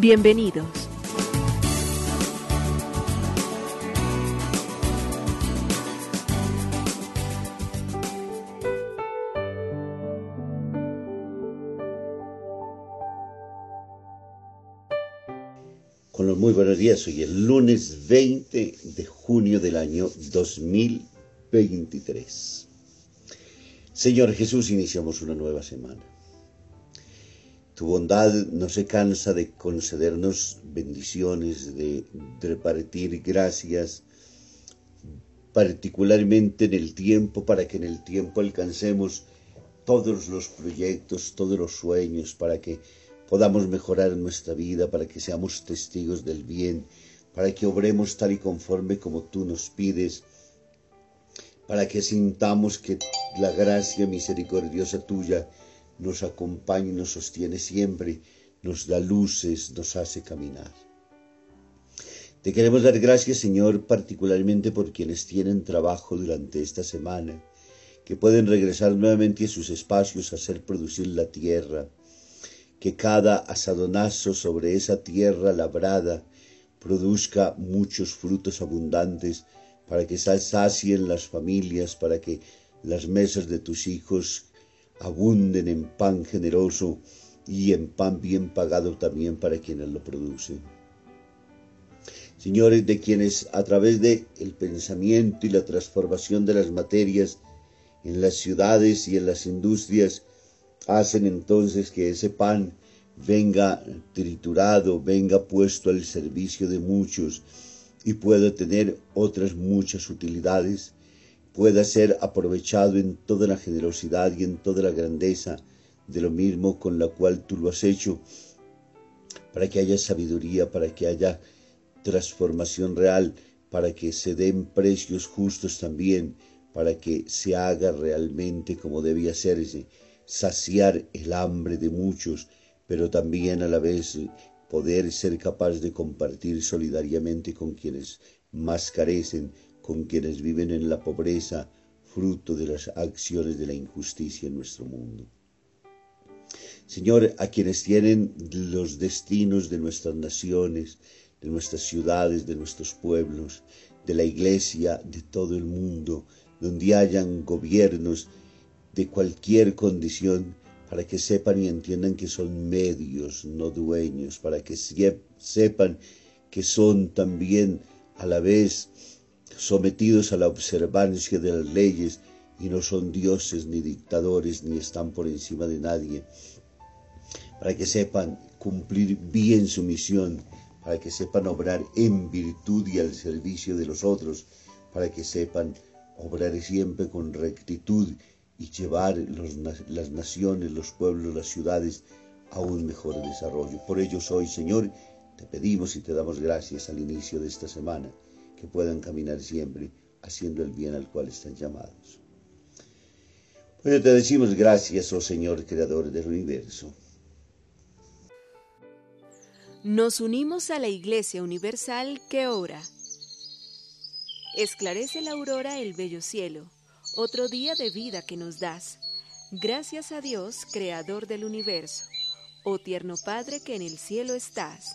Bienvenidos. Con los muy buenos días, hoy es lunes 20 de junio del año 2023. Señor Jesús, iniciamos una nueva semana. Tu bondad no se cansa de concedernos bendiciones, de repartir gracias, particularmente en el tiempo, para que en el tiempo alcancemos todos los proyectos, todos los sueños, para que podamos mejorar nuestra vida, para que seamos testigos del bien, para que obremos tal y conforme como tú nos pides para que sintamos que la gracia misericordiosa tuya nos acompaña y nos sostiene siempre, nos da luces, nos hace caminar. Te queremos dar gracias, Señor, particularmente por quienes tienen trabajo durante esta semana, que pueden regresar nuevamente a sus espacios a hacer producir la tierra, que cada asadonazo sobre esa tierra labrada produzca muchos frutos abundantes para que sacien las familias, para que las mesas de tus hijos abunden en pan generoso y en pan bien pagado también para quienes lo producen. Señores, de quienes a través de el pensamiento y la transformación de las materias en las ciudades y en las industrias hacen entonces que ese pan venga triturado, venga puesto al servicio de muchos, y pueda tener otras muchas utilidades, pueda ser aprovechado en toda la generosidad y en toda la grandeza de lo mismo con la cual tú lo has hecho, para que haya sabiduría, para que haya transformación real, para que se den precios justos también, para que se haga realmente como debía hacerse, saciar el hambre de muchos, pero también a la vez poder ser capaz de compartir solidariamente con quienes más carecen, con quienes viven en la pobreza, fruto de las acciones de la injusticia en nuestro mundo. Señor, a quienes tienen los destinos de nuestras naciones, de nuestras ciudades, de nuestros pueblos, de la iglesia, de todo el mundo, donde hayan gobiernos de cualquier condición, para que sepan y entiendan que son medios, no dueños, para que sepan que son también a la vez sometidos a la observancia de las leyes y no son dioses ni dictadores ni están por encima de nadie, para que sepan cumplir bien su misión, para que sepan obrar en virtud y al servicio de los otros, para que sepan obrar siempre con rectitud y llevar las naciones, los pueblos, las ciudades a un mejor desarrollo. Por ello hoy, Señor, te pedimos y te damos gracias al inicio de esta semana, que puedan caminar siempre haciendo el bien al cual están llamados. Ello te decimos gracias, oh Señor, Creador del universo. Nos unimos a la Iglesia Universal que ora. Esclarece la aurora el bello cielo otro día de vida que nos das. Gracias a Dios, Creador del universo, oh tierno Padre que en el cielo estás.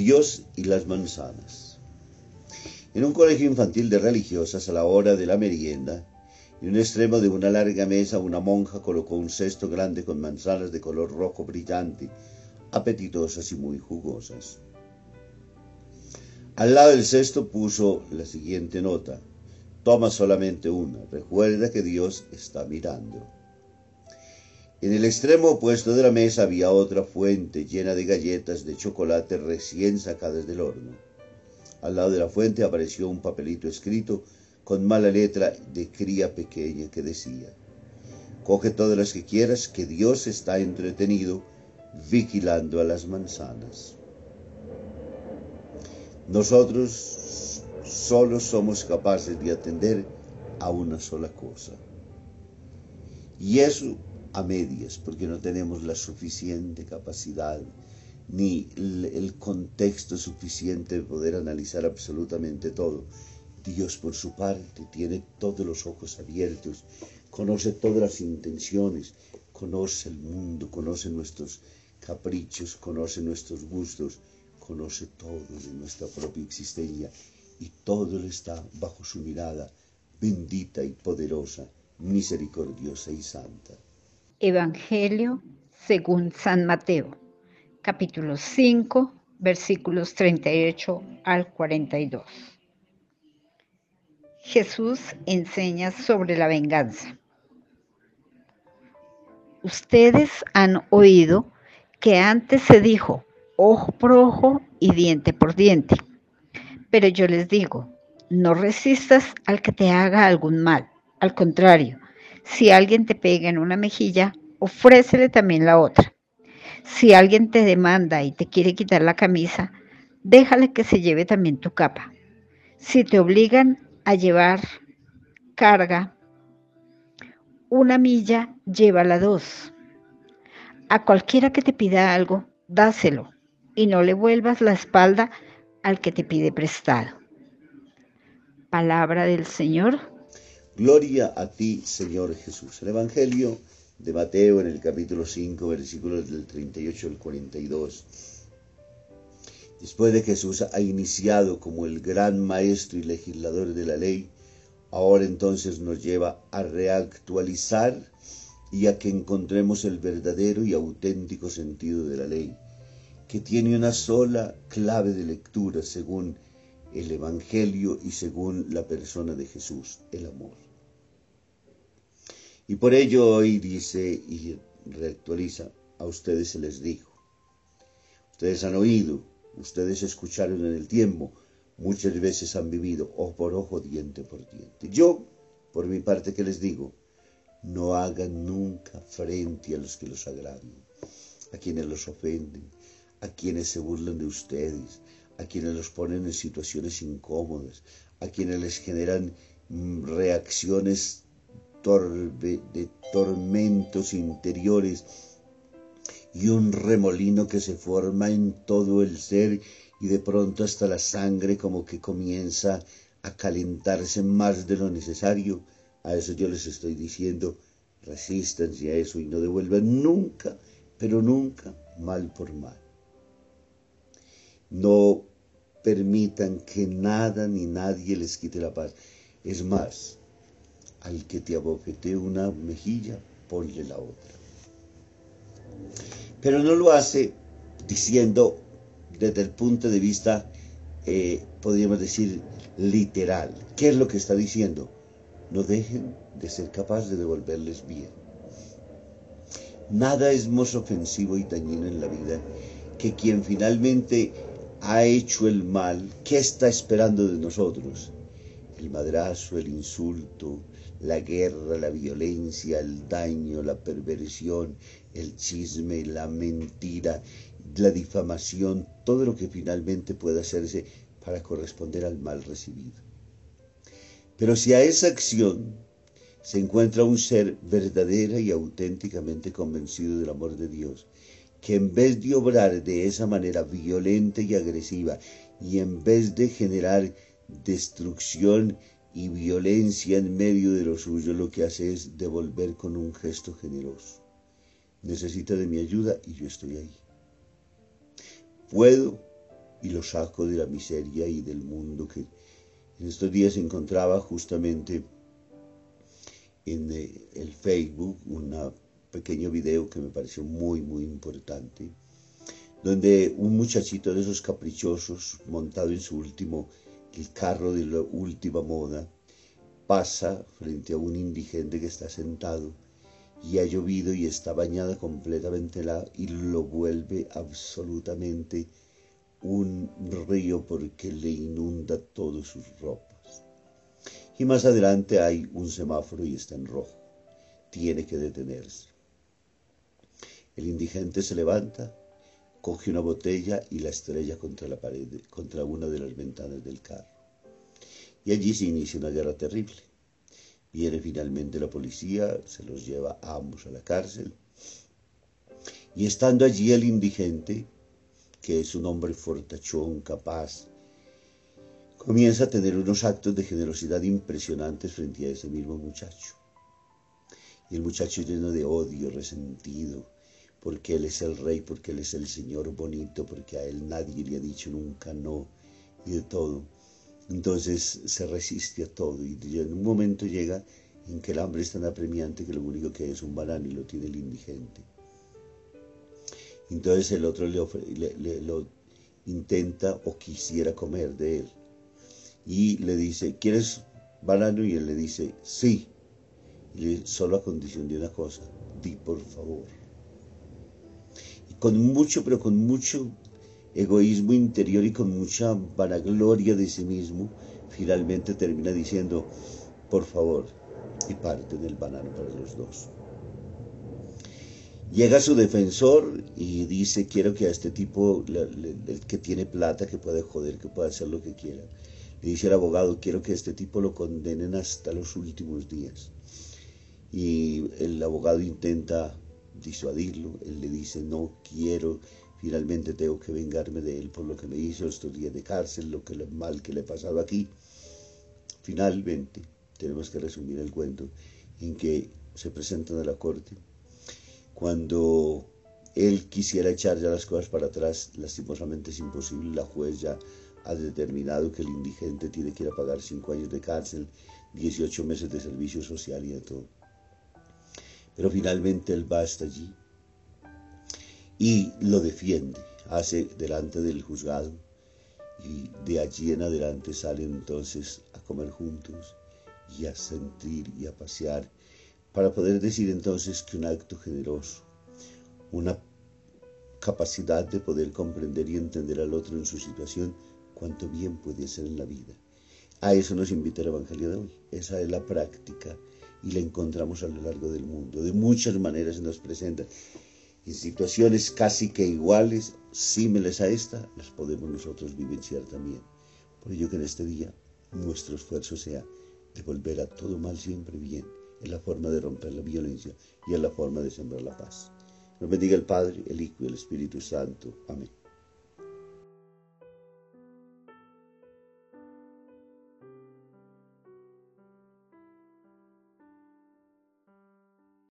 Dios y las manzanas. En un colegio infantil de religiosas, a la hora de la merienda, en un extremo de una larga mesa, una monja colocó un cesto grande con manzanas de color rojo brillante, apetitosas y muy jugosas. Al lado del cesto puso la siguiente nota. Toma solamente una. Recuerda que Dios está mirando. En el extremo opuesto de la mesa había otra fuente llena de galletas de chocolate recién sacadas del horno. Al lado de la fuente apareció un papelito escrito con mala letra de cría pequeña que decía, Coge todas las que quieras, que Dios está entretenido vigilando a las manzanas. Nosotros solo somos capaces de atender a una sola cosa. Y eso a medias, porque no tenemos la suficiente capacidad ni el contexto suficiente de poder analizar absolutamente todo. Dios por su parte tiene todos los ojos abiertos, conoce todas las intenciones, conoce el mundo, conoce nuestros caprichos, conoce nuestros gustos, conoce todo de nuestra propia existencia y todo está bajo su mirada bendita y poderosa, misericordiosa y santa. Evangelio según San Mateo, capítulo 5, versículos 38 al 42. Jesús enseña sobre la venganza. Ustedes han oído que antes se dijo ojo por ojo y diente por diente. Pero yo les digo, no resistas al que te haga algún mal. Al contrario, si alguien te pega en una mejilla, ofrécele también la otra. Si alguien te demanda y te quiere quitar la camisa, déjale que se lleve también tu capa. Si te obligan a llevar carga, una milla, llévala dos. A cualquiera que te pida algo, dáselo y no le vuelvas la espalda al que te pide prestado. Palabra del Señor. Gloria a ti, Señor Jesús. El Evangelio de Mateo en el capítulo 5, versículos del 38 al 42. Después de Jesús ha iniciado como el gran maestro y legislador de la ley, ahora entonces nos lleva a reactualizar y a que encontremos el verdadero y auténtico sentido de la ley, que tiene una sola clave de lectura según el Evangelio y según la persona de Jesús, el amor. Y por ello hoy dice y reactualiza, a ustedes se les dijo, ustedes han oído, ustedes escucharon en el tiempo, muchas veces han vivido ojo por ojo, diente por diente. Yo, por mi parte, que les digo? No hagan nunca frente a los que los agradan, a quienes los ofenden, a quienes se burlan de ustedes, a quienes los ponen en situaciones incómodas, a quienes les generan mm, reacciones de tormentos interiores y un remolino que se forma en todo el ser y de pronto hasta la sangre como que comienza a calentarse más de lo necesario. A eso yo les estoy diciendo, resistancia a eso y no devuelvan nunca, pero nunca mal por mal. No permitan que nada ni nadie les quite la paz. Es más, al que te abofetee una mejilla, ponle la otra. Pero no lo hace diciendo desde el punto de vista, eh, podríamos decir, literal. ¿Qué es lo que está diciendo? No dejen de ser capaces de devolverles bien. Nada es más ofensivo y dañino en la vida que quien finalmente ha hecho el mal, ¿qué está esperando de nosotros? El madrazo, el insulto, la guerra, la violencia, el daño, la perversión, el chisme, la mentira, la difamación, todo lo que finalmente pueda hacerse para corresponder al mal recibido. Pero si a esa acción se encuentra un ser verdadera y auténticamente convencido del amor de Dios, que en vez de obrar de esa manera violenta y agresiva y en vez de generar destrucción y violencia en medio de lo suyo lo que hace es devolver con un gesto generoso. Necesita de mi ayuda y yo estoy ahí. Puedo y lo saco de la miseria y del mundo que en estos días encontraba justamente en eh, el Facebook un pequeño video que me pareció muy, muy importante, donde un muchachito de esos caprichosos, montado en su último, el carro de la última moda, pasa frente a un indigente que está sentado y ha llovido y está bañada completamente la, y lo vuelve absolutamente un río porque le inunda todas sus ropas. Y más adelante hay un semáforo y está en rojo. Tiene que detenerse. El indigente se levanta, coge una botella y la estrella contra la pared, contra una de las ventanas del carro. Y allí se inicia una guerra terrible. Viene finalmente la policía, se los lleva a ambos a la cárcel. Y estando allí el indigente, que es un hombre fortachón, capaz, comienza a tener unos actos de generosidad impresionantes frente a ese mismo muchacho. Y el muchacho lleno de odio, resentido, porque él es el rey, porque él es el señor bonito, porque a él nadie le ha dicho nunca no, y de todo. Entonces se resiste a todo y en un momento llega en que el hambre es tan apremiante que lo único que es un banano y lo tiene el indigente. Entonces el otro le, lo intenta o quisiera comer de él. Y le dice, ¿quieres banano? Y él le dice, sí. Y solo a condición de una cosa, di por favor. Con mucho, pero con mucho egoísmo interior y con mucha vanagloria de sí mismo, finalmente termina diciendo, por favor, y parte del banano para los dos. Llega su defensor y dice, quiero que a este tipo, el que tiene plata, que puede joder, que puede hacer lo que quiera. Le dice el abogado, quiero que a este tipo lo condenen hasta los últimos días. Y el abogado intenta disuadirlo, él le dice, no quiero, finalmente tengo que vengarme de él por lo que me hizo estos días de cárcel, lo que lo mal que le he pasado aquí. Finalmente, tenemos que resumir el cuento en que se presentan a la corte cuando él quisiera echar ya las cosas para atrás, lastimosamente es imposible. La juez ya ha determinado que el indigente tiene que ir a pagar cinco años de cárcel, 18 meses de servicio social y de todo. Pero finalmente él va hasta allí y lo defiende, hace delante del juzgado y de allí en adelante salen entonces a comer juntos y a sentir y a pasear para poder decir entonces que un acto generoso, una capacidad de poder comprender y entender al otro en su situación, cuánto bien puede hacer en la vida. A eso nos invita el Evangelio de hoy. Esa es la práctica y la encontramos a lo largo del mundo. De muchas maneras se nos presenta. En situaciones casi que iguales, símiles a esta, las podemos nosotros vivenciar también. Por ello que en este día nuestro esfuerzo sea de volver a todo mal siempre bien es la forma de romper la violencia y es la forma de sembrar la paz. Nos bendiga el Padre, el Hijo y el Espíritu Santo. Amén.